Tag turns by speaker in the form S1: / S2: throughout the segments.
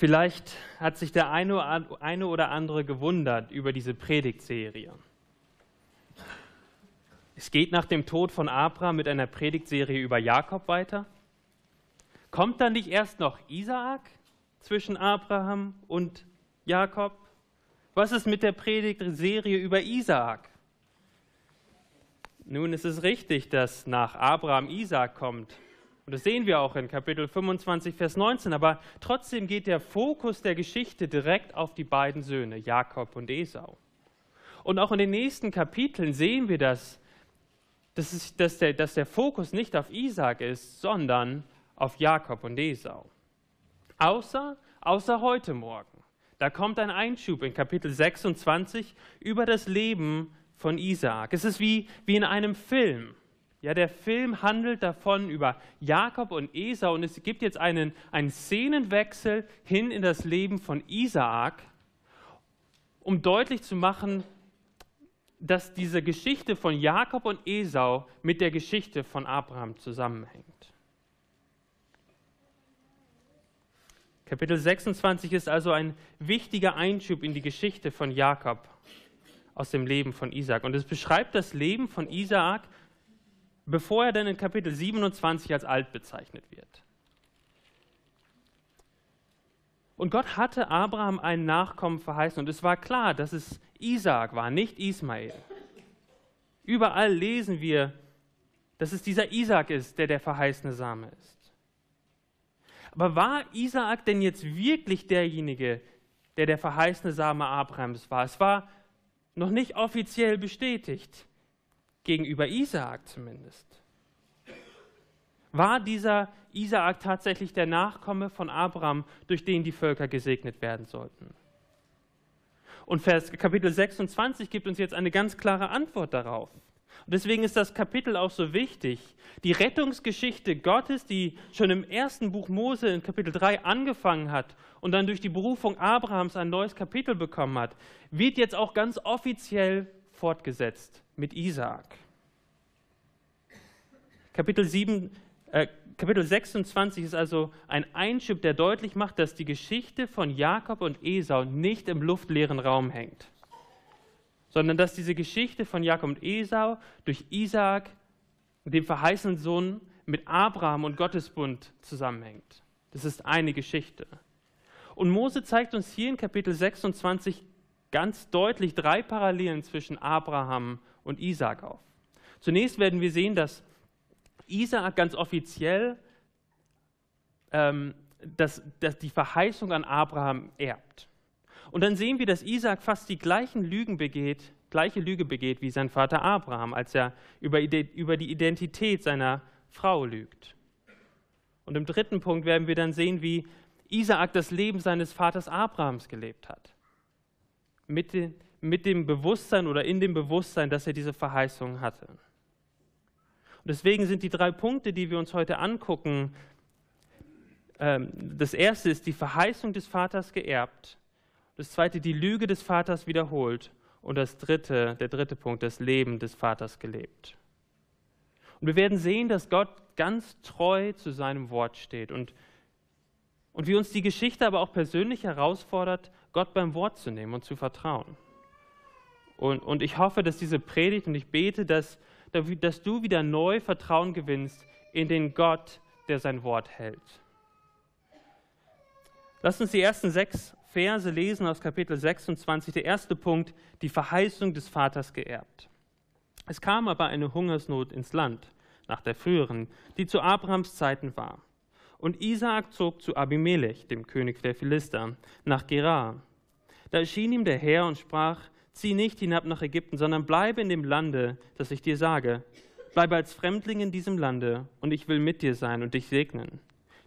S1: Vielleicht hat sich der eine oder andere gewundert über diese Predigtserie. Es geht nach dem Tod von Abraham mit einer Predigtserie über Jakob weiter. Kommt dann nicht erst noch Isaak zwischen Abraham und Jakob? Was ist mit der Predigtserie über Isaak? Nun, es ist richtig, dass nach Abraham Isaak kommt. Und das sehen wir auch in Kapitel 25, Vers 19. Aber trotzdem geht der Fokus der Geschichte direkt auf die beiden Söhne, Jakob und Esau. Und auch in den nächsten Kapiteln sehen wir, dass, dass, es, dass, der, dass der Fokus nicht auf Isaak ist, sondern auf Jakob und Esau. Außer, außer heute Morgen. Da kommt ein Einschub in Kapitel 26 über das Leben von Isaak. Es ist wie, wie in einem Film. Ja, der Film handelt davon über Jakob und Esau und es gibt jetzt einen, einen Szenenwechsel hin in das Leben von Isaak, um deutlich zu machen, dass diese Geschichte von Jakob und Esau mit der Geschichte von Abraham zusammenhängt. Kapitel 26 ist also ein wichtiger Einschub in die Geschichte von Jakob aus dem Leben von Isaak. Und es beschreibt das Leben von Isaak, bevor er dann in Kapitel 27 als alt bezeichnet wird. Und Gott hatte Abraham einen Nachkommen verheißen und es war klar, dass es Isaak war, nicht Ismael. Überall lesen wir, dass es dieser Isaak ist, der der verheißene Same ist. Aber war Isaak denn jetzt wirklich derjenige, der der verheißene Same Abrahams war? Es war noch nicht offiziell bestätigt, gegenüber Isaak zumindest. War dieser Isaak tatsächlich der Nachkomme von Abraham, durch den die Völker gesegnet werden sollten? Und Vers, Kapitel 26 gibt uns jetzt eine ganz klare Antwort darauf. Und deswegen ist das Kapitel auch so wichtig. Die Rettungsgeschichte Gottes, die schon im ersten Buch Mose in Kapitel 3 angefangen hat und dann durch die Berufung Abrahams ein neues Kapitel bekommen hat, wird jetzt auch ganz offiziell fortgesetzt mit Isaak. Kapitel, 7, äh, Kapitel 26 ist also ein Einschub, der deutlich macht, dass die Geschichte von Jakob und Esau nicht im luftleeren Raum hängt sondern dass diese Geschichte von Jakob und Esau durch Isaak, dem verheißenen Sohn, mit Abraham und Gottesbund zusammenhängt. Das ist eine Geschichte. Und Mose zeigt uns hier in Kapitel 26 ganz deutlich drei Parallelen zwischen Abraham und Isaak auf. Zunächst werden wir sehen, dass Isaak ganz offiziell ähm, dass, dass die Verheißung an Abraham erbt. Und dann sehen wir, dass Isaac fast die gleichen Lügen begeht, gleiche Lüge begeht wie sein Vater Abraham, als er über, über die Identität seiner Frau lügt. Und im dritten Punkt werden wir dann sehen, wie Isaak das Leben seines Vaters Abrahams gelebt hat. Mit, den, mit dem Bewusstsein oder in dem Bewusstsein, dass er diese Verheißung hatte. Und deswegen sind die drei Punkte, die wir uns heute angucken, ähm, das erste ist die Verheißung des Vaters geerbt. Das zweite, die Lüge des Vaters wiederholt. Und das dritte, der dritte Punkt, das Leben des Vaters gelebt. Und wir werden sehen, dass Gott ganz treu zu seinem Wort steht und, und wie uns die Geschichte aber auch persönlich herausfordert, Gott beim Wort zu nehmen und zu vertrauen. Und, und ich hoffe, dass diese Predigt und ich bete, dass, dass du wieder neu Vertrauen gewinnst in den Gott, der sein Wort hält. Lass uns die ersten sechs Verse lesen aus Kapitel 26. Der erste Punkt, die Verheißung des Vaters geerbt. Es kam aber eine Hungersnot ins Land, nach der früheren, die zu Abrahams Zeiten war. Und Isaak zog zu Abimelech, dem König der Philister, nach Gerar. Da erschien ihm der Herr und sprach, zieh nicht hinab nach Ägypten, sondern bleibe in dem Lande, das ich dir sage. Bleibe als Fremdling in diesem Lande, und ich will mit dir sein und dich segnen.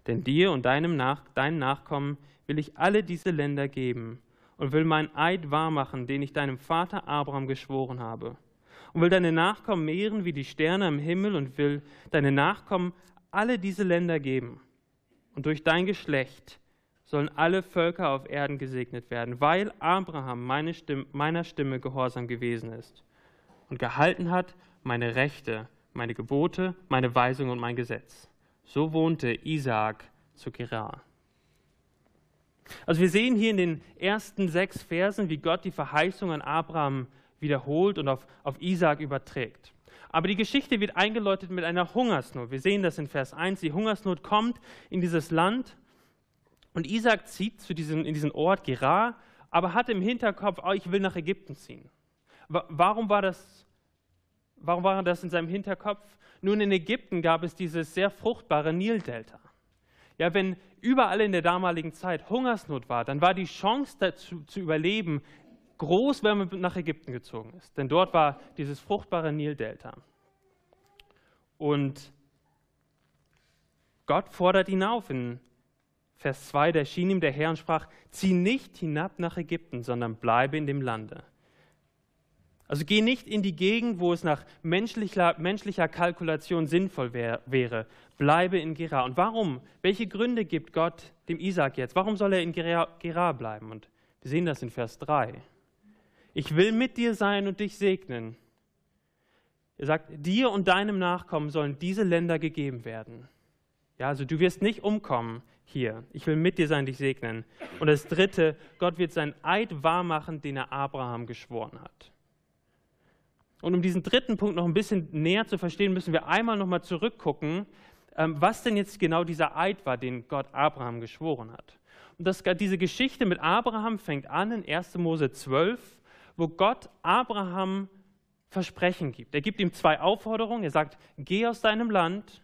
S1: Denn dir und deinem Nach deinen Nachkommen will ich alle diese Länder geben und will meinen Eid wahrmachen, den ich deinem Vater Abraham geschworen habe. Und will deine Nachkommen mehren wie die Sterne am Himmel und will deine Nachkommen alle diese Länder geben. Und durch dein Geschlecht sollen alle Völker auf Erden gesegnet werden, weil Abraham meine Stimme, meiner Stimme gehorsam gewesen ist und gehalten hat meine Rechte, meine Gebote, meine Weisung und mein Gesetz. So wohnte Isaak zu Gerar. Also wir sehen hier in den ersten sechs Versen, wie Gott die Verheißung an Abraham wiederholt und auf, auf Isaac überträgt. Aber die Geschichte wird eingeläutet mit einer Hungersnot. Wir sehen das in Vers 1. Die Hungersnot kommt in dieses Land und Isaac zieht zu diesem, in diesen Ort Gerar, aber hat im Hinterkopf, oh, ich will nach Ägypten ziehen. Warum war, das, warum war das in seinem Hinterkopf? Nun, in Ägypten gab es dieses sehr fruchtbare Nildelta. Ja, wenn überall in der damaligen Zeit Hungersnot war, dann war die Chance dazu zu überleben groß, wenn man nach Ägypten gezogen ist. Denn dort war dieses fruchtbare Nildelta. Und Gott fordert ihn auf in Vers 2, da erschien ihm der Herr und sprach, zieh nicht hinab nach Ägypten, sondern bleibe in dem Lande. Also geh nicht in die Gegend, wo es nach menschlicher, menschlicher Kalkulation sinnvoll wär, wäre. Bleibe in Gerar. Und warum? Welche Gründe gibt Gott dem Isaac jetzt? Warum soll er in Gerar, Gerar bleiben? Und wir sehen das in Vers 3. Ich will mit dir sein und dich segnen. Er sagt, dir und deinem Nachkommen sollen diese Länder gegeben werden. Ja, also du wirst nicht umkommen hier. Ich will mit dir sein, dich segnen. Und das dritte, Gott wird seinen Eid wahrmachen, den er Abraham geschworen hat. Und um diesen dritten Punkt noch ein bisschen näher zu verstehen, müssen wir einmal nochmal zurückgucken, ähm, was denn jetzt genau dieser Eid war, den Gott Abraham geschworen hat. Und das, diese Geschichte mit Abraham fängt an in 1. Mose 12, wo Gott Abraham Versprechen gibt. Er gibt ihm zwei Aufforderungen. Er sagt, geh aus deinem Land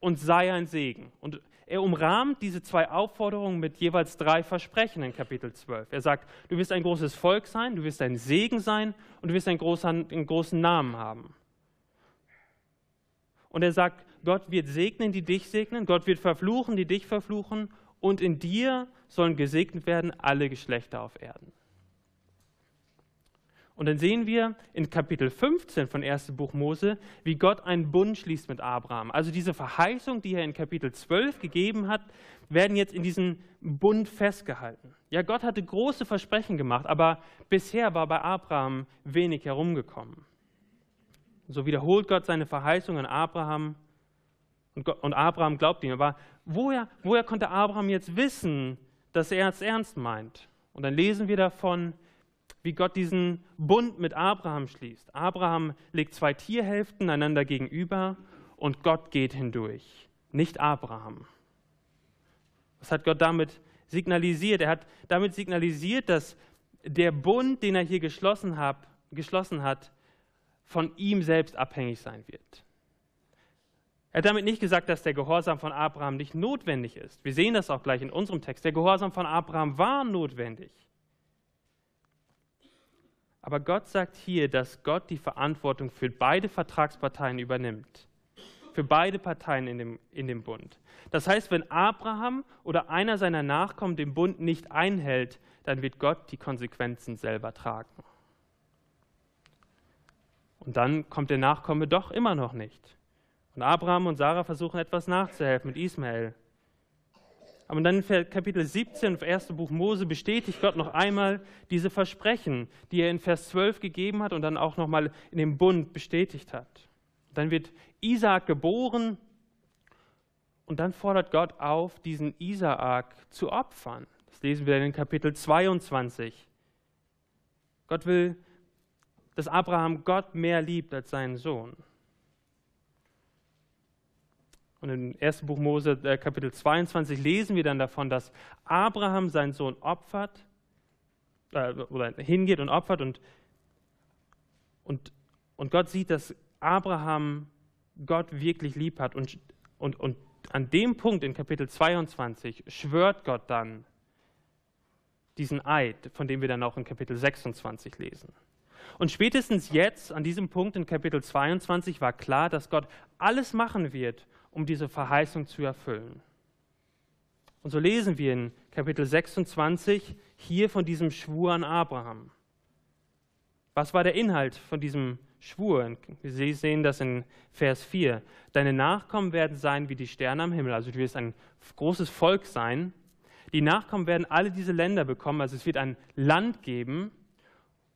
S1: und sei ein Segen. Und er umrahmt diese zwei Aufforderungen mit jeweils drei Versprechen in Kapitel 12. Er sagt, du wirst ein großes Volk sein, du wirst ein Segen sein und du wirst einen großen, einen großen Namen haben. Und er sagt, Gott wird segnen, die dich segnen, Gott wird verfluchen, die dich verfluchen und in dir sollen gesegnet werden alle Geschlechter auf Erden. Und dann sehen wir in Kapitel 15 von 1. Buch Mose, wie Gott einen Bund schließt mit Abraham. Also diese Verheißung, die er in Kapitel 12 gegeben hat, werden jetzt in diesem Bund festgehalten. Ja, Gott hatte große Versprechen gemacht, aber bisher war bei Abraham wenig herumgekommen. So wiederholt Gott seine Verheißung an Abraham und, Gott, und Abraham glaubt ihm. Aber woher, woher konnte Abraham jetzt wissen, dass er es ernst meint? Und dann lesen wir davon, wie Gott diesen Bund mit Abraham schließt. Abraham legt zwei Tierhälften einander gegenüber und Gott geht hindurch, nicht Abraham. Was hat Gott damit signalisiert? Er hat damit signalisiert, dass der Bund, den er hier geschlossen hat, geschlossen hat von ihm selbst abhängig sein wird. Er hat damit nicht gesagt, dass der Gehorsam von Abraham nicht notwendig ist. Wir sehen das auch gleich in unserem Text. Der Gehorsam von Abraham war notwendig. Aber Gott sagt hier, dass Gott die Verantwortung für beide Vertragsparteien übernimmt. Für beide Parteien in dem, in dem Bund. Das heißt, wenn Abraham oder einer seiner Nachkommen den Bund nicht einhält, dann wird Gott die Konsequenzen selber tragen. Und dann kommt der Nachkomme doch immer noch nicht. Und Abraham und Sarah versuchen etwas nachzuhelfen mit Ismael. Aber dann in Kapitel 17 im ersten Buch Mose bestätigt Gott noch einmal diese Versprechen, die er in Vers 12 gegeben hat und dann auch nochmal in dem Bund bestätigt hat. Dann wird Isaak geboren und dann fordert Gott auf, diesen Isaak zu opfern. Das lesen wir in Kapitel 22. Gott will, dass Abraham Gott mehr liebt als seinen Sohn. Und im ersten Buch Mose, äh, Kapitel 22, lesen wir dann davon, dass Abraham seinen Sohn opfert, äh, oder hingeht und opfert und, und, und Gott sieht, dass Abraham Gott wirklich lieb hat. Und, und, und an dem Punkt in Kapitel 22 schwört Gott dann diesen Eid, von dem wir dann auch in Kapitel 26 lesen. Und spätestens jetzt, an diesem Punkt in Kapitel 22, war klar, dass Gott alles machen wird, um diese Verheißung zu erfüllen. Und so lesen wir in Kapitel 26 hier von diesem Schwur an Abraham. Was war der Inhalt von diesem Schwur? Sie sehen das in Vers 4. Deine Nachkommen werden sein wie die Sterne am Himmel. Also du wirst ein großes Volk sein. Die Nachkommen werden alle diese Länder bekommen. Also es wird ein Land geben.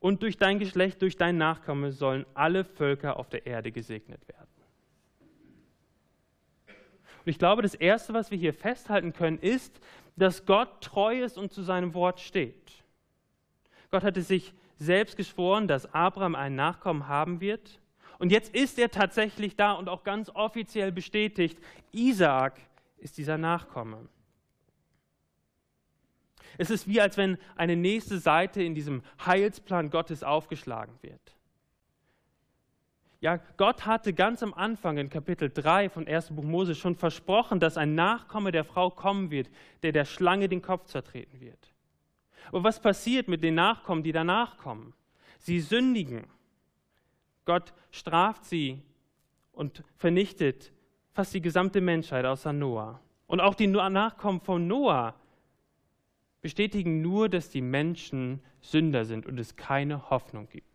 S1: Und durch dein Geschlecht, durch dein Nachkommen sollen alle Völker auf der Erde gesegnet werden. Und ich glaube, das Erste, was wir hier festhalten können, ist, dass Gott treu ist und zu seinem Wort steht. Gott hatte sich selbst geschworen, dass Abraham einen Nachkommen haben wird. Und jetzt ist er tatsächlich da und auch ganz offiziell bestätigt, Isaak ist dieser Nachkomme. Es ist wie, als wenn eine nächste Seite in diesem Heilsplan Gottes aufgeschlagen wird. Ja, Gott hatte ganz am Anfang in Kapitel 3 von 1. Buch Mose schon versprochen, dass ein Nachkomme der Frau kommen wird, der der Schlange den Kopf zertreten wird. Aber was passiert mit den Nachkommen, die danach kommen? Sie sündigen. Gott straft sie und vernichtet fast die gesamte Menschheit außer Noah. Und auch die Nachkommen von Noah bestätigen nur, dass die Menschen Sünder sind und es keine Hoffnung gibt.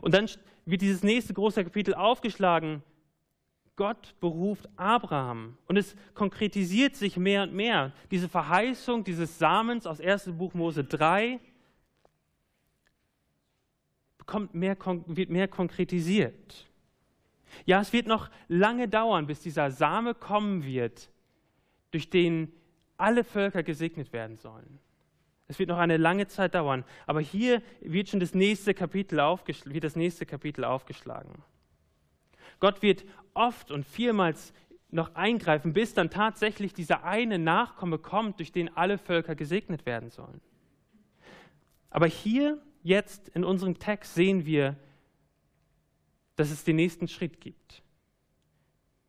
S1: Und dann wird dieses nächste große Kapitel aufgeschlagen. Gott beruft Abraham und es konkretisiert sich mehr und mehr. Diese Verheißung dieses Samens aus 1. Buch Mose 3 bekommt mehr, wird mehr konkretisiert. Ja, es wird noch lange dauern, bis dieser Same kommen wird, durch den alle Völker gesegnet werden sollen. Es wird noch eine lange Zeit dauern, aber hier wird schon das nächste Kapitel, wird das nächste Kapitel aufgeschlagen. Gott wird oft und vielmals noch eingreifen, bis dann tatsächlich dieser eine Nachkomme kommt, durch den alle Völker gesegnet werden sollen. Aber hier, jetzt in unserem Text, sehen wir, dass es den nächsten Schritt gibt.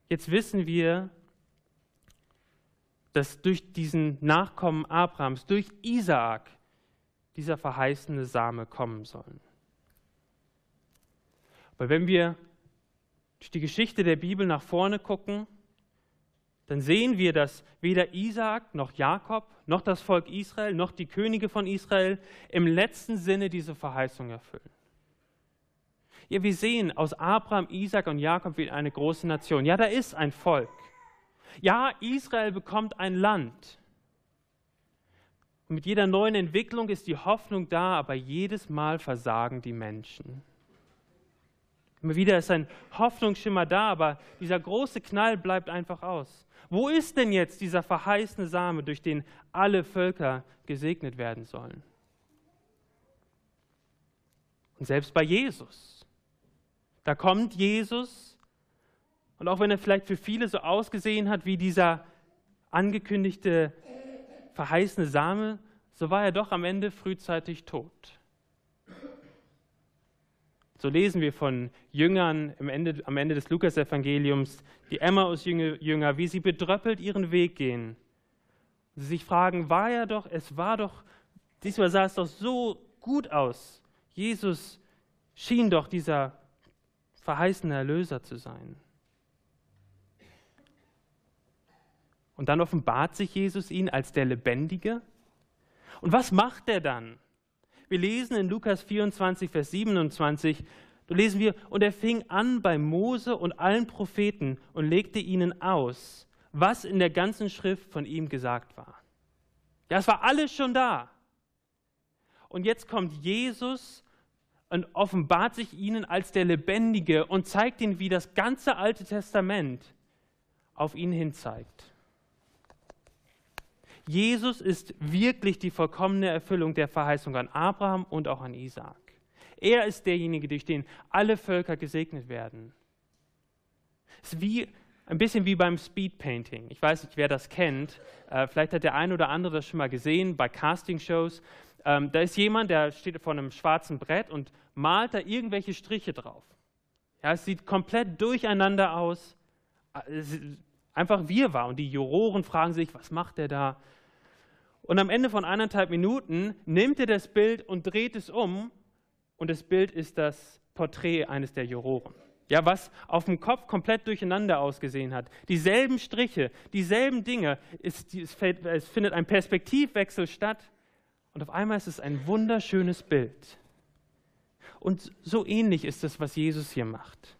S1: Jetzt wissen wir, dass durch diesen Nachkommen Abrahams, durch Isaak, dieser verheißene Same kommen soll. Aber wenn wir durch die Geschichte der Bibel nach vorne gucken, dann sehen wir, dass weder Isaak noch Jakob noch das Volk Israel noch die Könige von Israel im letzten Sinne diese Verheißung erfüllen. Ja, wir sehen, aus Abraham, Isaak und Jakob wird eine große Nation. Ja, da ist ein Volk. Ja, Israel bekommt ein Land. Und mit jeder neuen Entwicklung ist die Hoffnung da, aber jedes Mal versagen die Menschen. Immer wieder ist ein Hoffnungsschimmer da, aber dieser große Knall bleibt einfach aus. Wo ist denn jetzt dieser verheißene Same, durch den alle Völker gesegnet werden sollen? Und selbst bei Jesus. Da kommt Jesus und auch wenn er vielleicht für viele so ausgesehen hat wie dieser angekündigte, verheißene Same, so war er doch am Ende frühzeitig tot. So lesen wir von Jüngern am Ende, am Ende des Lukasevangeliums, die Emmaus-Jünger, wie sie bedröppelt ihren Weg gehen. Sie sich fragen, war er doch, es war doch, diesmal sah es doch so gut aus. Jesus schien doch dieser verheißene Erlöser zu sein. Und dann offenbart sich Jesus ihnen als der Lebendige. Und was macht er dann? Wir lesen in Lukas 24, Vers 27, da lesen wir, und er fing an bei Mose und allen Propheten und legte ihnen aus, was in der ganzen Schrift von ihm gesagt war. Ja, es war alles schon da. Und jetzt kommt Jesus und offenbart sich ihnen als der Lebendige und zeigt ihnen, wie das ganze Alte Testament auf ihn hin zeigt. Jesus ist wirklich die vollkommene Erfüllung der Verheißung an Abraham und auch an Isaak. Er ist derjenige, durch den alle Völker gesegnet werden. Es ist wie, ein bisschen wie beim Speedpainting. Ich weiß nicht, wer das kennt. Äh, vielleicht hat der eine oder andere das schon mal gesehen bei Castingshows. Ähm, da ist jemand, der steht vor einem schwarzen Brett und malt da irgendwelche Striche drauf. Ja, es sieht komplett durcheinander aus. Äh, einfach wirrwarr. Und die Juroren fragen sich, was macht der da? Und am Ende von eineinhalb Minuten nimmt er das Bild und dreht es um. Und das Bild ist das Porträt eines der Juroren. Ja, was auf dem Kopf komplett durcheinander ausgesehen hat. Dieselben Striche, dieselben Dinge. Es, es findet ein Perspektivwechsel statt. Und auf einmal ist es ein wunderschönes Bild. Und so ähnlich ist es, was Jesus hier macht.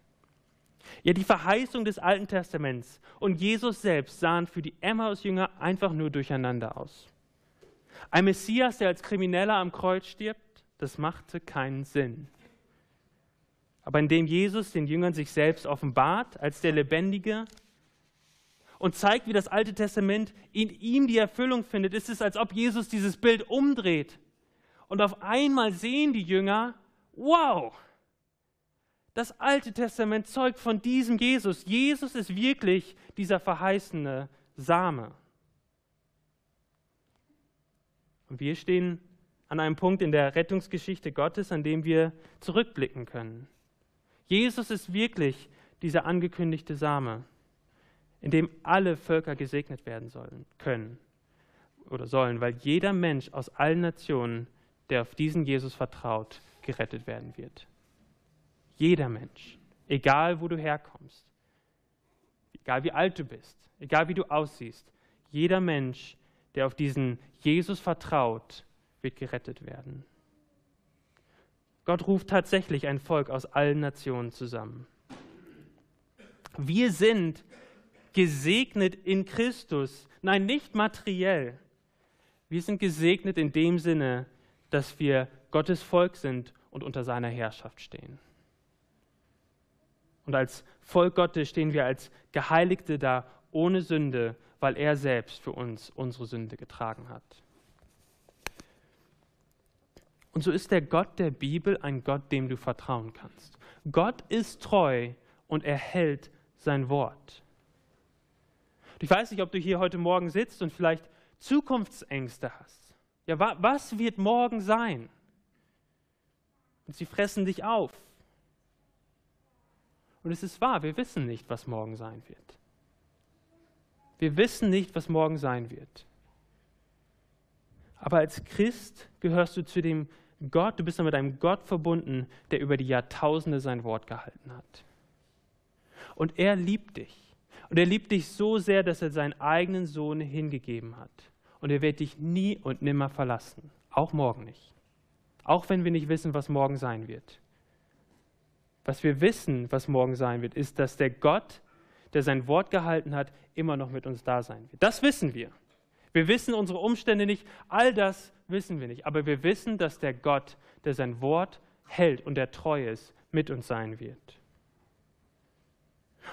S1: Ja, die Verheißung des Alten Testaments und Jesus selbst sahen für die Emmaus-Jünger einfach nur durcheinander aus. Ein Messias, der als Krimineller am Kreuz stirbt, das machte keinen Sinn. Aber indem Jesus den Jüngern sich selbst offenbart als der Lebendige, und zeigt, wie das Alte Testament in ihm die Erfüllung findet, ist es, als ob Jesus dieses Bild umdreht. Und auf einmal sehen die Jünger, wow, das Alte Testament zeugt von diesem Jesus. Jesus ist wirklich dieser verheißene Same. Und wir stehen an einem Punkt in der Rettungsgeschichte Gottes, an dem wir zurückblicken können. Jesus ist wirklich dieser angekündigte Same, in dem alle Völker gesegnet werden sollen, können oder sollen, weil jeder Mensch aus allen Nationen, der auf diesen Jesus vertraut, gerettet werden wird. Jeder Mensch, egal wo du herkommst, egal wie alt du bist, egal wie du aussiehst, jeder Mensch, der auf diesen Jesus vertraut, wird gerettet werden. Gott ruft tatsächlich ein Volk aus allen Nationen zusammen. Wir sind gesegnet in Christus. Nein, nicht materiell. Wir sind gesegnet in dem Sinne, dass wir Gottes Volk sind und unter seiner Herrschaft stehen. Und als Volk Gottes stehen wir als Geheiligte da ohne Sünde, weil er selbst für uns unsere Sünde getragen hat. Und so ist der Gott der Bibel ein Gott, dem du vertrauen kannst. Gott ist treu und er hält sein Wort. Ich weiß nicht, ob du hier heute Morgen sitzt und vielleicht Zukunftsängste hast. Ja, wa was wird morgen sein? Und sie fressen dich auf. Und es ist wahr, wir wissen nicht, was morgen sein wird. Wir wissen nicht, was morgen sein wird. Aber als Christ gehörst du zu dem Gott, du bist mit einem Gott verbunden, der über die Jahrtausende sein Wort gehalten hat. Und er liebt dich. Und er liebt dich so sehr, dass er seinen eigenen Sohn hingegeben hat. Und er wird dich nie und nimmer verlassen. Auch morgen nicht. Auch wenn wir nicht wissen, was morgen sein wird. Was wir wissen, was morgen sein wird, ist, dass der Gott, der sein Wort gehalten hat, immer noch mit uns da sein wird. Das wissen wir. Wir wissen unsere Umstände nicht, all das wissen wir nicht, aber wir wissen, dass der Gott, der sein Wort hält und der treu ist, mit uns sein wird.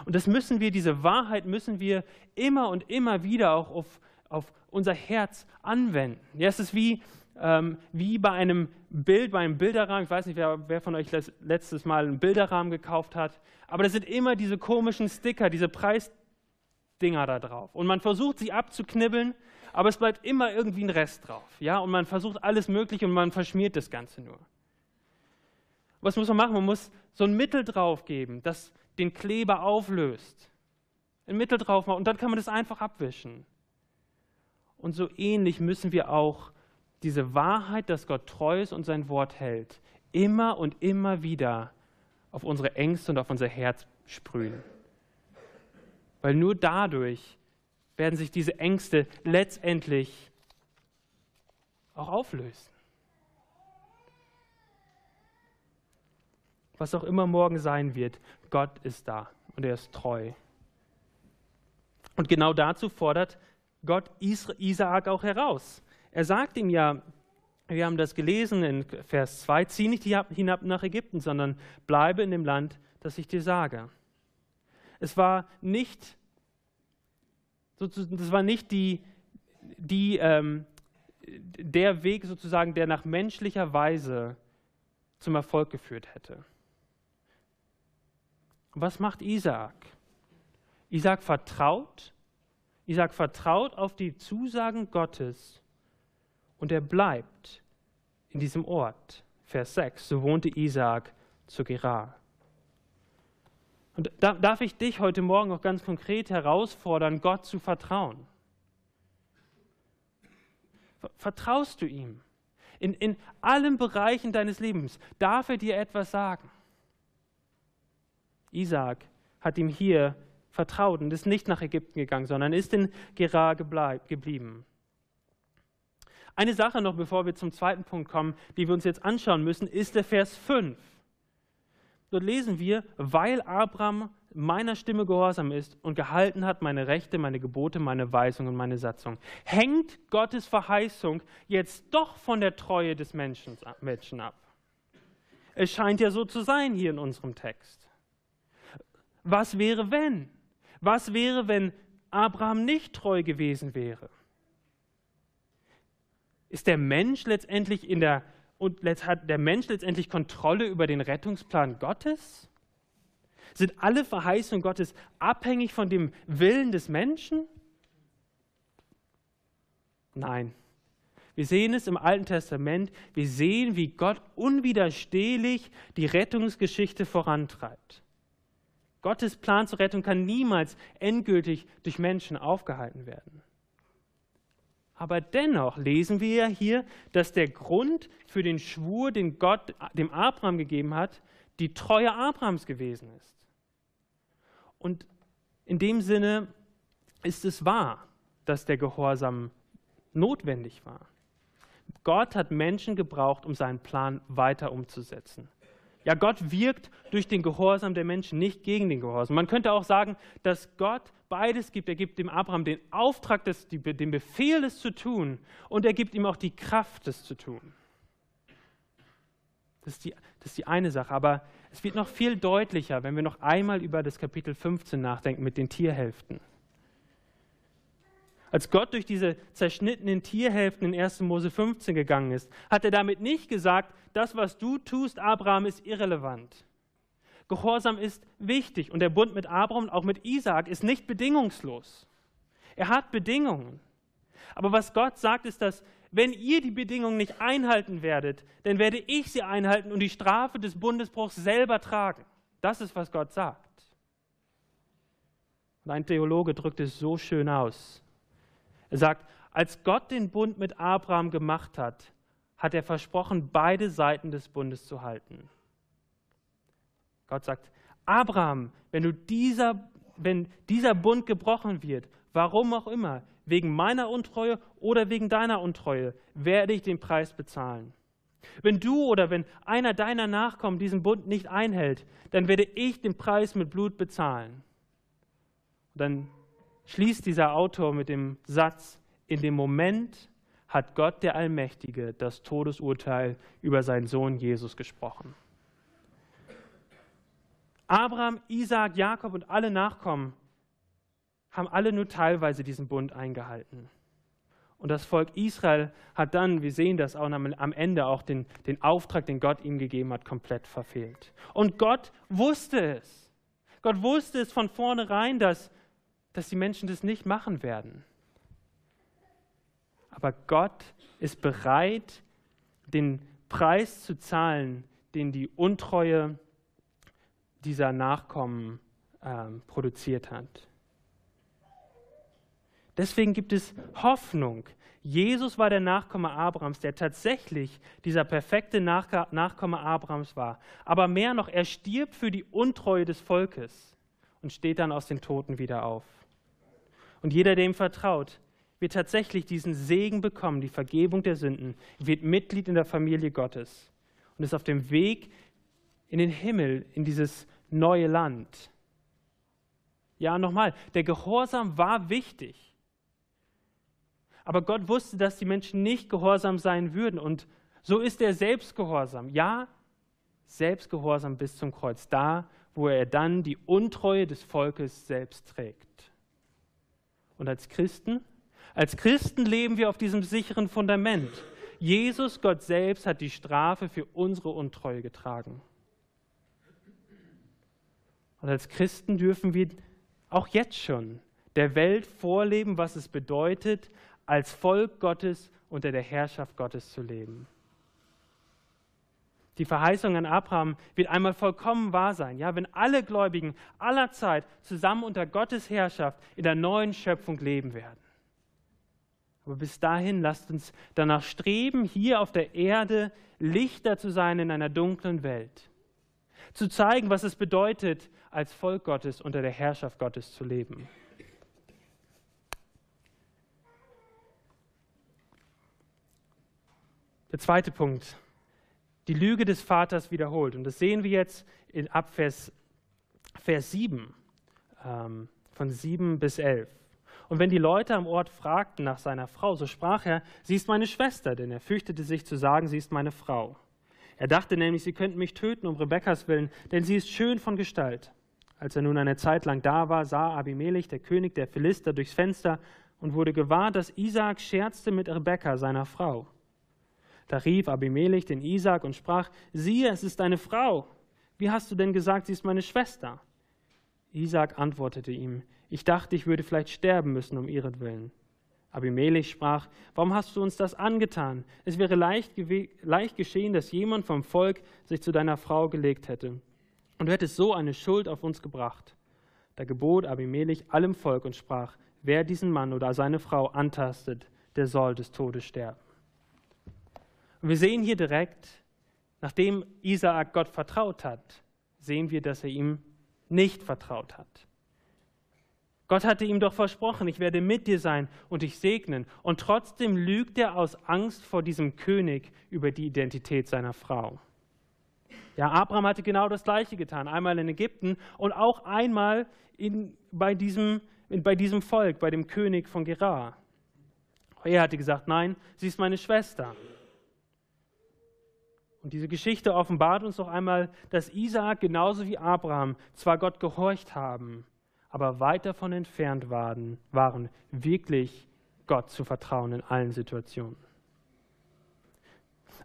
S1: Und das müssen wir, diese Wahrheit müssen wir immer und immer wieder auch auf, auf unser Herz anwenden. Ja, es ist wie, ähm, wie bei einem Bild, bei einem Bilderrahmen. Ich weiß nicht, wer, wer von euch letztes Mal einen Bilderrahmen gekauft hat, aber das sind immer diese komischen Sticker, diese Preisdinger da drauf. Und man versucht sie abzuknibbeln, aber es bleibt immer irgendwie ein Rest drauf. Ja? Und man versucht alles Mögliche und man verschmiert das Ganze nur. Was muss man machen? Man muss so ein Mittel drauf geben, das den Kleber auflöst. Ein Mittel drauf machen und dann kann man das einfach abwischen. Und so ähnlich müssen wir auch diese Wahrheit, dass Gott treu ist und sein Wort hält, immer und immer wieder auf unsere Ängste und auf unser Herz sprühen. Weil nur dadurch werden sich diese Ängste letztendlich auch auflösen. Was auch immer morgen sein wird, Gott ist da und er ist treu. Und genau dazu fordert Gott Isaak auch heraus. Er sagt ihm ja, wir haben das gelesen in Vers 2, zieh nicht hinab nach Ägypten, sondern bleibe in dem Land, das ich dir sage. Es war nicht das war nicht die, die, ähm, der Weg sozusagen, der nach menschlicher Weise zum Erfolg geführt hätte. Was macht Isaak? Isaak vertraut, Isaak vertraut auf die Zusagen Gottes und er bleibt in diesem Ort. Vers 6, so wohnte Isaak zu Gerar. Und da darf ich dich heute Morgen auch ganz konkret herausfordern, Gott zu vertrauen. Vertraust du ihm? In, in allen Bereichen deines Lebens darf er dir etwas sagen. Isaac hat ihm hier vertraut und ist nicht nach Ägypten gegangen, sondern ist in Gerar geblieben. Eine Sache noch, bevor wir zum zweiten Punkt kommen, die wir uns jetzt anschauen müssen, ist der Vers 5. Dort lesen wir, weil Abraham meiner Stimme gehorsam ist und gehalten hat meine Rechte, meine Gebote, meine Weisungen und meine Satzung. Hängt Gottes Verheißung jetzt doch von der Treue des Menschen, Menschen ab? Es scheint ja so zu sein hier in unserem Text. Was wäre, wenn? Was wäre, wenn Abraham nicht treu gewesen wäre? Ist der Mensch letztendlich in der und hat der Mensch letztendlich Kontrolle über den Rettungsplan Gottes? Sind alle Verheißungen Gottes abhängig von dem Willen des Menschen? Nein. Wir sehen es im Alten Testament. Wir sehen, wie Gott unwiderstehlich die Rettungsgeschichte vorantreibt. Gottes Plan zur Rettung kann niemals endgültig durch Menschen aufgehalten werden. Aber dennoch lesen wir ja hier, dass der Grund für den Schwur, den Gott dem Abraham gegeben hat, die Treue Abrahams gewesen ist. Und in dem Sinne ist es wahr, dass der Gehorsam notwendig war. Gott hat Menschen gebraucht, um seinen Plan weiter umzusetzen. Ja, Gott wirkt durch den Gehorsam der Menschen, nicht gegen den Gehorsam. Man könnte auch sagen, dass Gott beides gibt. Er gibt dem Abraham den Auftrag, das, den Befehl, es zu tun, und er gibt ihm auch die Kraft, es zu tun. Das ist, die, das ist die eine Sache. Aber es wird noch viel deutlicher, wenn wir noch einmal über das Kapitel 15 nachdenken mit den Tierhälften. Als Gott durch diese zerschnittenen Tierhälften in 1. Mose 15 gegangen ist, hat er damit nicht gesagt, das, was du tust, Abraham, ist irrelevant. Gehorsam ist wichtig und der Bund mit Abraham, auch mit Isaak, ist nicht bedingungslos. Er hat Bedingungen. Aber was Gott sagt, ist, dass wenn ihr die Bedingungen nicht einhalten werdet, dann werde ich sie einhalten und die Strafe des Bundesbruchs selber tragen. Das ist, was Gott sagt. Und ein Theologe drückt es so schön aus. Er sagt, als Gott den Bund mit Abraham gemacht hat, hat er versprochen, beide Seiten des Bundes zu halten. Gott sagt, Abraham, wenn, du dieser, wenn dieser Bund gebrochen wird, warum auch immer, wegen meiner Untreue oder wegen deiner Untreue, werde ich den Preis bezahlen. Wenn du oder wenn einer deiner Nachkommen diesen Bund nicht einhält, dann werde ich den Preis mit Blut bezahlen. Und dann schließt dieser Autor mit dem Satz, in dem Moment hat Gott der Allmächtige das Todesurteil über seinen Sohn Jesus gesprochen. Abraham, Isaak, Jakob und alle Nachkommen haben alle nur teilweise diesen Bund eingehalten. Und das Volk Israel hat dann, wir sehen das auch am Ende, auch den, den Auftrag, den Gott ihm gegeben hat, komplett verfehlt. Und Gott wusste es. Gott wusste es von vornherein, dass dass die Menschen das nicht machen werden. Aber Gott ist bereit, den Preis zu zahlen, den die Untreue dieser Nachkommen äh, produziert hat. Deswegen gibt es Hoffnung. Jesus war der Nachkomme Abrahams, der tatsächlich dieser perfekte Nachkomme Abrahams war. Aber mehr noch, er stirbt für die Untreue des Volkes und steht dann aus den Toten wieder auf. Und jeder, der ihm vertraut, wird tatsächlich diesen Segen bekommen, die Vergebung der Sünden, wird Mitglied in der Familie Gottes und ist auf dem Weg in den Himmel, in dieses neue Land. Ja, nochmal, der Gehorsam war wichtig. Aber Gott wusste, dass die Menschen nicht gehorsam sein würden. Und so ist er selbst gehorsam. Ja, selbst gehorsam bis zum Kreuz, da, wo er dann die Untreue des Volkes selbst trägt. Und als Christen? Als Christen leben wir auf diesem sicheren Fundament. Jesus, Gott selbst, hat die Strafe für unsere Untreue getragen. Und als Christen dürfen wir auch jetzt schon der Welt vorleben, was es bedeutet, als Volk Gottes unter der Herrschaft Gottes zu leben. Die Verheißung an Abraham wird einmal vollkommen wahr sein, ja, wenn alle Gläubigen aller Zeit zusammen unter Gottes Herrschaft in der neuen Schöpfung leben werden. Aber bis dahin lasst uns danach streben, hier auf der Erde Lichter zu sein in einer dunklen Welt. Zu zeigen, was es bedeutet, als Volk Gottes unter der Herrschaft Gottes zu leben. Der zweite Punkt, die Lüge des Vaters wiederholt. Und das sehen wir jetzt in Abvers Vers 7, ähm, von 7 bis 11. Und wenn die Leute am Ort fragten nach seiner Frau, so sprach er, sie ist meine Schwester, denn er fürchtete sich zu sagen, sie ist meine Frau. Er dachte nämlich, sie könnten mich töten um Rebekkas willen, denn sie ist schön von Gestalt. Als er nun eine Zeit lang da war, sah Abimelech, der König der Philister, durchs Fenster und wurde gewahr, dass Isaak scherzte mit Rebekka, seiner Frau. Da rief Abimelech den Isaak und sprach: Siehe, es ist deine Frau. Wie hast du denn gesagt, sie ist meine Schwester? Isaak antwortete ihm: Ich dachte, ich würde vielleicht sterben müssen um ihretwillen. Abimelech sprach: Warum hast du uns das angetan? Es wäre leicht, leicht geschehen, dass jemand vom Volk sich zu deiner Frau gelegt hätte. Und du hättest so eine Schuld auf uns gebracht. Da gebot Abimelech allem Volk und sprach: Wer diesen Mann oder seine Frau antastet, der soll des Todes sterben. Und wir sehen hier direkt, nachdem Isaak Gott vertraut hat, sehen wir, dass er ihm nicht vertraut hat. Gott hatte ihm doch versprochen, ich werde mit dir sein und dich segnen. Und trotzdem lügt er aus Angst vor diesem König über die Identität seiner Frau. Ja, Abraham hatte genau das Gleiche getan, einmal in Ägypten und auch einmal in, bei, diesem, in, bei diesem Volk, bei dem König von Gerar. Er hatte gesagt, nein, sie ist meine Schwester. Und diese Geschichte offenbart uns noch einmal, dass Isaak genauso wie Abraham zwar Gott gehorcht haben, aber weit davon entfernt waren, waren wirklich Gott zu vertrauen in allen Situationen.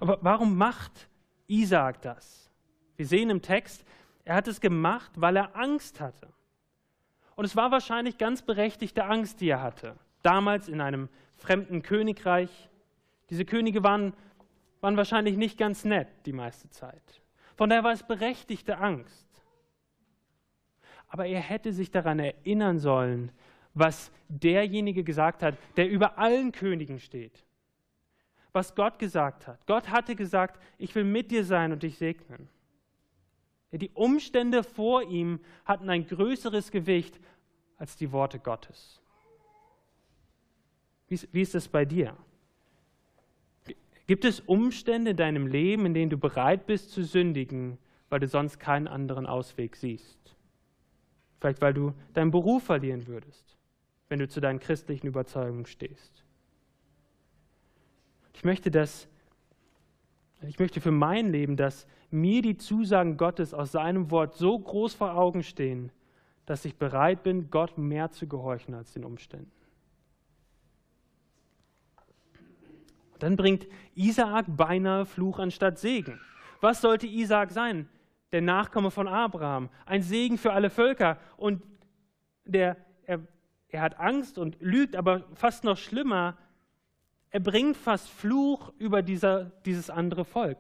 S1: Aber warum macht Isaak das? Wir sehen im Text, er hat es gemacht, weil er Angst hatte. Und es war wahrscheinlich ganz berechtigte Angst, die er hatte. Damals in einem fremden Königreich. Diese Könige waren waren wahrscheinlich nicht ganz nett die meiste Zeit. Von daher war es berechtigte Angst. Aber er hätte sich daran erinnern sollen, was derjenige gesagt hat, der über allen Königen steht. Was Gott gesagt hat. Gott hatte gesagt, ich will mit dir sein und dich segnen. Die Umstände vor ihm hatten ein größeres Gewicht als die Worte Gottes. Wie ist es bei dir? Gibt es Umstände in deinem Leben, in denen du bereit bist zu sündigen, weil du sonst keinen anderen Ausweg siehst? Vielleicht weil du deinen Beruf verlieren würdest, wenn du zu deinen christlichen Überzeugungen stehst. Ich möchte das, ich möchte für mein Leben, dass mir die Zusagen Gottes aus seinem Wort so groß vor Augen stehen, dass ich bereit bin, Gott mehr zu gehorchen als den Umständen. Dann bringt Isaak beinahe Fluch anstatt Segen. Was sollte Isaak sein? Der Nachkomme von Abraham, ein Segen für alle Völker. Und der, er, er hat Angst und lügt, aber fast noch schlimmer, er bringt fast Fluch über dieser, dieses andere Volk.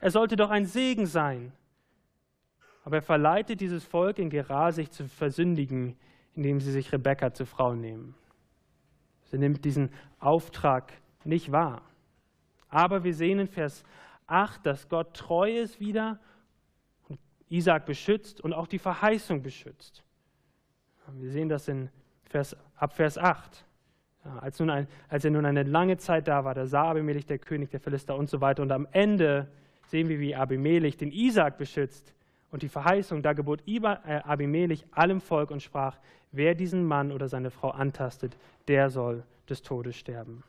S1: Er sollte doch ein Segen sein. Aber er verleitet dieses Volk in Gerar, sich zu versündigen, indem sie sich Rebekka zur Frau nehmen. Sie nimmt diesen Auftrag nicht wahr. Aber wir sehen in Vers 8, dass Gott treu ist wieder und Isaac beschützt und auch die Verheißung beschützt. Wir sehen das in Vers, ab Vers 8. Ja, als, nun ein, als er nun eine lange Zeit da war, da sah Abimelech, der König der Philister und so weiter. Und am Ende sehen wir, wie Abimelech den Isaac beschützt und die Verheißung. Da gebot äh, Abimelech allem Volk und sprach: Wer diesen Mann oder seine Frau antastet, der soll des Todes sterben.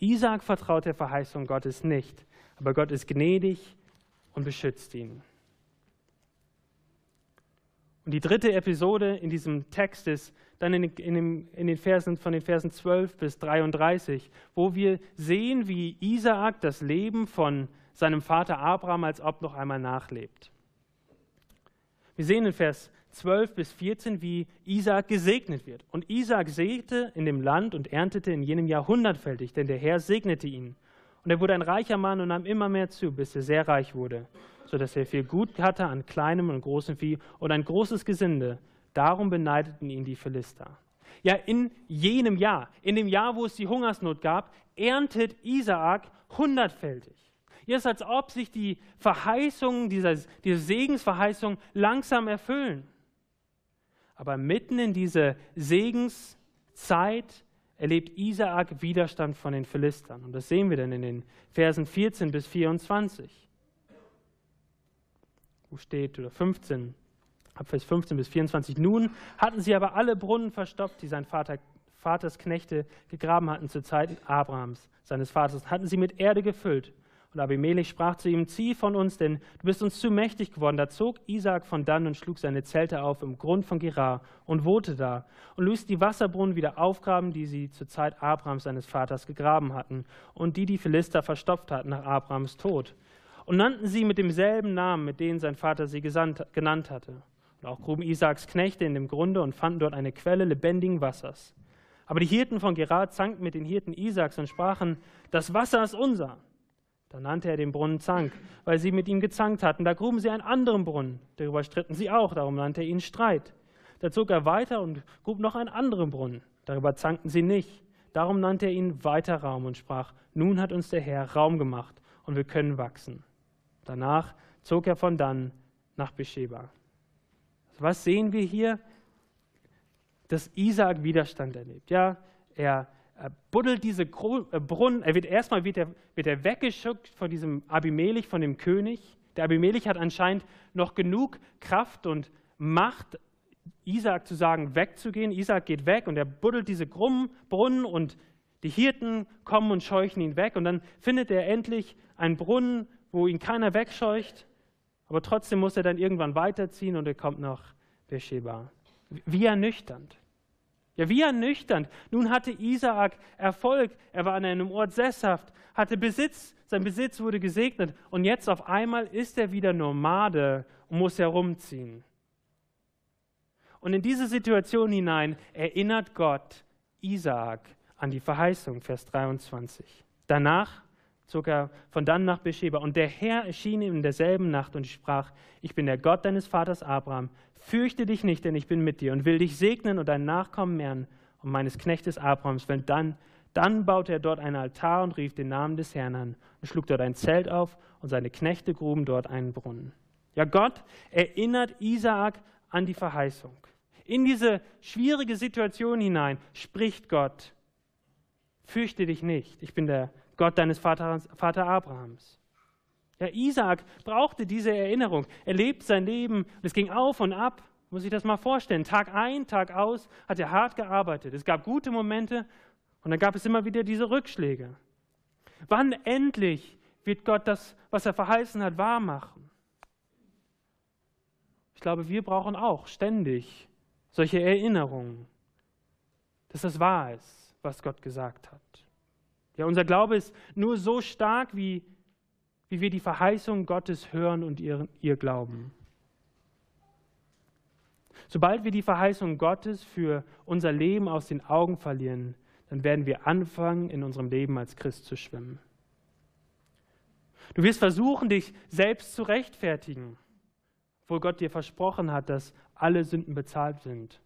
S1: Isaac vertraut der Verheißung Gottes nicht, aber Gott ist gnädig und beschützt ihn. Und die dritte Episode in diesem Text ist dann in, in, in, den Versen, von den Versen 12 bis 33, wo wir sehen, wie Isaak das Leben von seinem Vater Abraham als ob noch einmal nachlebt. Wir sehen in Vers 12 bis 14, wie Isaak gesegnet wird. Und Isaak säte in dem Land und erntete in jenem Jahr hundertfältig, denn der Herr segnete ihn. Und er wurde ein reicher Mann und nahm immer mehr zu, bis er sehr reich wurde, sodass er viel Gut hatte an kleinem und großem Vieh und ein großes Gesinde. Darum beneideten ihn die Philister. Ja, in jenem Jahr, in dem Jahr, wo es die Hungersnot gab, erntet Isaak hundertfältig. Hier ist, als ob sich die Verheißungen, diese Segensverheißungen langsam erfüllen. Aber mitten in diese Segenszeit erlebt Isaak Widerstand von den Philistern. Und das sehen wir dann in den Versen 14 bis 24. Wo steht, oder 15, ab Vers 15 bis 24. Nun hatten sie aber alle Brunnen verstopft, die sein Vater, Vaters Knechte gegraben hatten zur Zeit Abrahams, seines Vaters, hatten sie mit Erde gefüllt. Und Abimelech sprach zu ihm, zieh von uns, denn du bist uns zu mächtig geworden. Da zog Isaak von dann und schlug seine Zelte auf im Grund von Gerar und wohnte da und ließ die Wasserbrunnen wieder aufgraben, die sie zur Zeit Abrahams seines Vaters gegraben hatten und die die Philister verstopft hatten nach Abrahams Tod. Und nannten sie mit demselben Namen, mit denen sein Vater sie gesandt, genannt hatte. Und auch gruben Isaaks Knechte in dem Grunde und fanden dort eine Quelle lebendigen Wassers. Aber die Hirten von Gerar zankten mit den Hirten Isaaks und sprachen, das Wasser ist unser. Da nannte er den Brunnen Zank, weil sie mit ihm gezankt hatten. Da gruben sie einen anderen Brunnen. Darüber stritten sie auch, darum nannte er ihn Streit. Da zog er weiter und grub noch einen anderen Brunnen. Darüber zankten sie nicht. Darum nannte er ihn weiter Raum und sprach, nun hat uns der Herr Raum gemacht und wir können wachsen. Danach zog er von dann nach Beersheba. Was sehen wir hier? Dass Isaak Widerstand erlebt. Ja, er er buddelt diese äh, Brunnen, er wird erstmal wird er, wird er weggeschuckt von diesem Abimelech, von dem König. Der Abimelech hat anscheinend noch genug Kraft und Macht, Isaac zu sagen, wegzugehen. Isaac geht weg und er buddelt diese Brunnen und die Hirten kommen und scheuchen ihn weg. Und dann findet er endlich einen Brunnen, wo ihn keiner wegscheucht. Aber trotzdem muss er dann irgendwann weiterziehen und er kommt nach Beersheba. Wie ernüchternd. Ja, wie ernüchternd. Nun hatte Isaak Erfolg. Er war an einem Ort sesshaft, hatte Besitz. Sein Besitz wurde gesegnet. Und jetzt auf einmal ist er wieder Nomade und muss herumziehen. Und in diese Situation hinein erinnert Gott Isaak an die Verheißung, Vers 23. Danach zog er von dann nach Beersheba. Und der Herr erschien ihm in derselben Nacht und sprach, ich bin der Gott deines Vaters Abraham. Fürchte dich nicht, denn ich bin mit dir und will dich segnen und deinen Nachkommen mehren und meines Knechtes Abrahams. Wenn dann, dann baute er dort einen Altar und rief den Namen des Herrn an und schlug dort ein Zelt auf und seine Knechte gruben dort einen Brunnen. Ja, Gott erinnert Isaak an die Verheißung. In diese schwierige Situation hinein spricht Gott, fürchte dich nicht, ich bin der Gott deines Vaters, Vater Abrahams. Ja, Isaac brauchte diese Erinnerung. Er lebt sein Leben, es ging auf und ab. Muss ich das mal vorstellen. Tag ein, Tag aus hat er hart gearbeitet. Es gab gute Momente und dann gab es immer wieder diese Rückschläge. Wann endlich wird Gott das, was er verheißen hat, wahr machen? Ich glaube, wir brauchen auch ständig solche Erinnerungen, dass das wahr ist, was Gott gesagt hat. Ja, unser Glaube ist nur so stark, wie, wie wir die Verheißung Gottes hören und ihr, ihr glauben. Sobald wir die Verheißung Gottes für unser Leben aus den Augen verlieren, dann werden wir anfangen, in unserem Leben als Christ zu schwimmen. Du wirst versuchen, dich selbst zu rechtfertigen, obwohl Gott dir versprochen hat, dass alle Sünden bezahlt sind.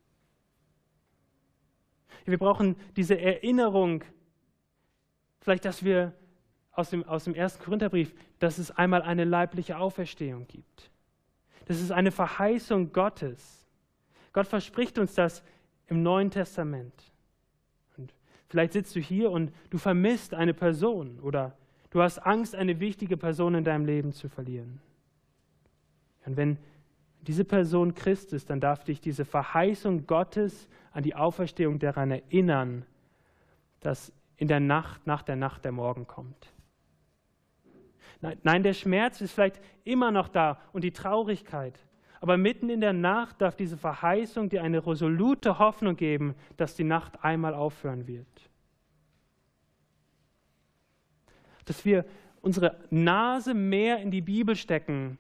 S1: Wir brauchen diese Erinnerung Vielleicht, dass wir aus dem, aus dem ersten Korintherbrief, dass es einmal eine leibliche Auferstehung gibt. Das ist eine Verheißung Gottes. Gott verspricht uns das im Neuen Testament. Und vielleicht sitzt du hier und du vermisst eine Person oder du hast Angst, eine wichtige Person in deinem Leben zu verlieren. Und wenn diese Person Christ ist, dann darf dich diese Verheißung Gottes an die Auferstehung daran erinnern, dass in der Nacht, nach der Nacht der Morgen kommt. Nein, der Schmerz ist vielleicht immer noch da und die Traurigkeit. Aber mitten in der Nacht darf diese Verheißung dir eine resolute Hoffnung geben, dass die Nacht einmal aufhören wird. Dass wir unsere Nase mehr in die Bibel stecken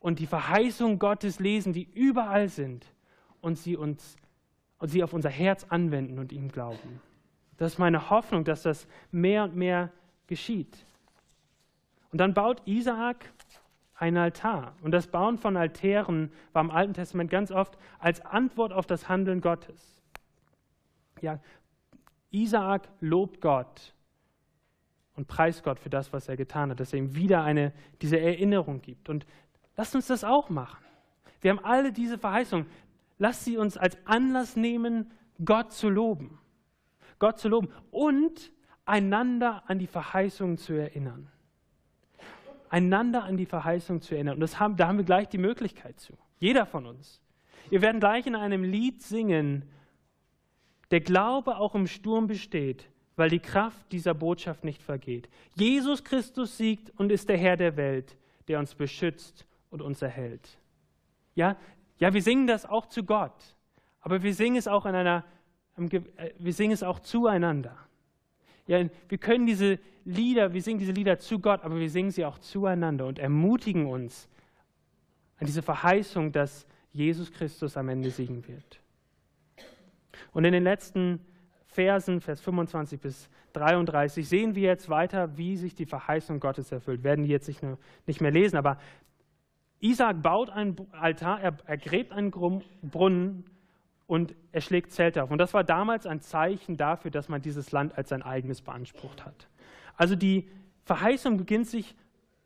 S1: und die Verheißung Gottes lesen, die überall sind, und sie, uns, und sie auf unser Herz anwenden und ihm glauben. Das ist meine Hoffnung, dass das mehr und mehr geschieht. Und dann baut Isaak einen Altar. Und das Bauen von Altären war im Alten Testament ganz oft als Antwort auf das Handeln Gottes. Ja, Isaak lobt Gott und preist Gott für das, was er getan hat, dass er ihm wieder eine, diese Erinnerung gibt. Und lasst uns das auch machen. Wir haben alle diese Verheißungen. Lasst sie uns als Anlass nehmen, Gott zu loben. Gott zu loben und einander an die Verheißung zu erinnern. Einander an die Verheißung zu erinnern. Und haben, da haben wir gleich die Möglichkeit zu. Jeder von uns. Wir werden gleich in einem Lied singen, der Glaube auch im Sturm besteht, weil die Kraft dieser Botschaft nicht vergeht. Jesus Christus siegt und ist der Herr der Welt, der uns beschützt und uns erhält. Ja, ja, wir singen das auch zu Gott, aber wir singen es auch in einer, wir singen es auch zueinander. Ja, wir können diese Lieder, wir singen diese Lieder zu Gott, aber wir singen sie auch zueinander und ermutigen uns an diese Verheißung, dass Jesus Christus am Ende siegen wird. Und in den letzten Versen, Vers 25 bis 33, sehen wir jetzt weiter, wie sich die Verheißung Gottes erfüllt. Werden die jetzt nicht, nur, nicht mehr lesen, aber Isaac baut einen Altar, er, er gräbt einen Brunnen und er schlägt Zelte auf. Und das war damals ein Zeichen dafür, dass man dieses Land als sein eigenes beansprucht hat. Also die Verheißung beginnt sich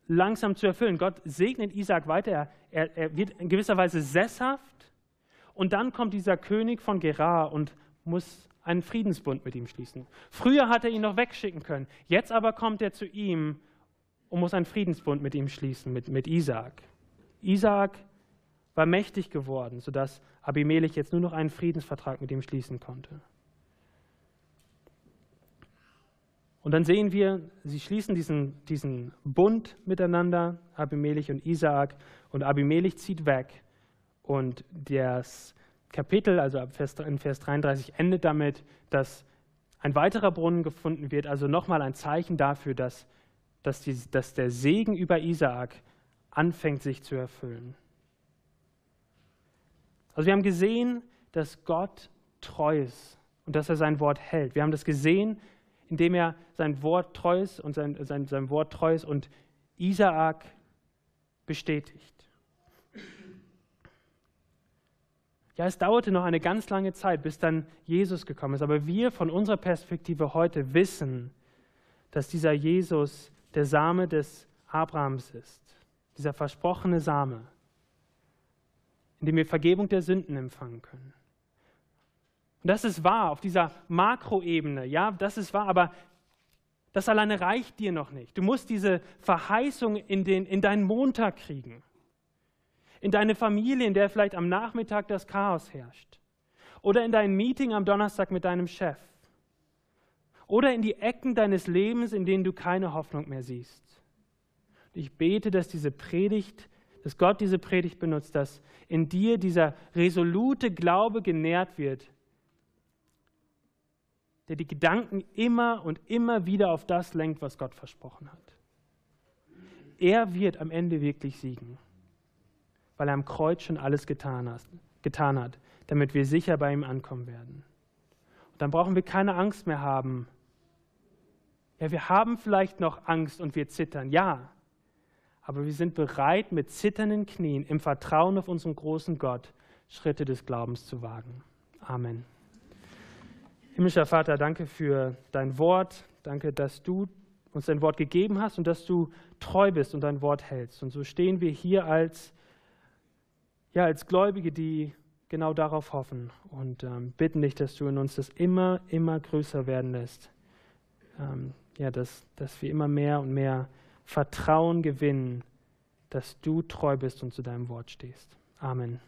S1: langsam zu erfüllen. Gott segnet Isaac weiter, er, er wird in gewisser Weise sesshaft und dann kommt dieser König von Gerar und muss einen Friedensbund mit ihm schließen. Früher hat er ihn noch wegschicken können, jetzt aber kommt er zu ihm und muss einen Friedensbund mit ihm schließen, mit, mit Isaak. Isaak war mächtig geworden, sodass Abimelech jetzt nur noch einen Friedensvertrag mit ihm schließen konnte. Und dann sehen wir, sie schließen diesen, diesen Bund miteinander, Abimelech und Isaak, und Abimelech zieht weg. Und das Kapitel, also in Vers 33, endet damit, dass ein weiterer Brunnen gefunden wird, also nochmal ein Zeichen dafür, dass, dass, die, dass der Segen über Isaak anfängt sich zu erfüllen. Also wir haben gesehen, dass Gott treu ist und dass er sein Wort hält. Wir haben das gesehen, indem er sein Wort treu ist und sein, sein, sein Wort treu ist und Isaak bestätigt. Ja, es dauerte noch eine ganz lange Zeit, bis dann Jesus gekommen ist. Aber wir von unserer Perspektive heute wissen, dass dieser Jesus der Same des Abrahams ist, dieser versprochene Same, in dem wir Vergebung der Sünden empfangen können. Und das ist wahr auf dieser Makroebene, ja, das ist wahr, aber das alleine reicht dir noch nicht. Du musst diese Verheißung in, den, in deinen Montag kriegen, in deine Familie, in der vielleicht am Nachmittag das Chaos herrscht, oder in dein Meeting am Donnerstag mit deinem Chef, oder in die Ecken deines Lebens, in denen du keine Hoffnung mehr siehst. Ich bete, dass diese Predigt, dass Gott diese Predigt benutzt, dass in dir dieser resolute Glaube genährt wird, der die Gedanken immer und immer wieder auf das lenkt, was Gott versprochen hat. Er wird am Ende wirklich siegen, weil er am Kreuz schon alles getan hat, damit wir sicher bei ihm ankommen werden. Und dann brauchen wir keine Angst mehr haben. Ja, wir haben vielleicht noch Angst und wir zittern, ja, aber wir sind bereit, mit zitternden Knien im Vertrauen auf unseren großen Gott Schritte des Glaubens zu wagen. Amen. Himmlischer Vater, danke für dein Wort. Danke, dass du uns dein Wort gegeben hast und dass du treu bist und dein Wort hältst. Und so stehen wir hier als, ja, als Gläubige, die genau darauf hoffen und ähm, bitten dich, dass du in uns das immer, immer größer werden lässt. Ähm, ja, dass, dass wir immer mehr und mehr Vertrauen gewinnen, dass du treu bist und zu deinem Wort stehst. Amen.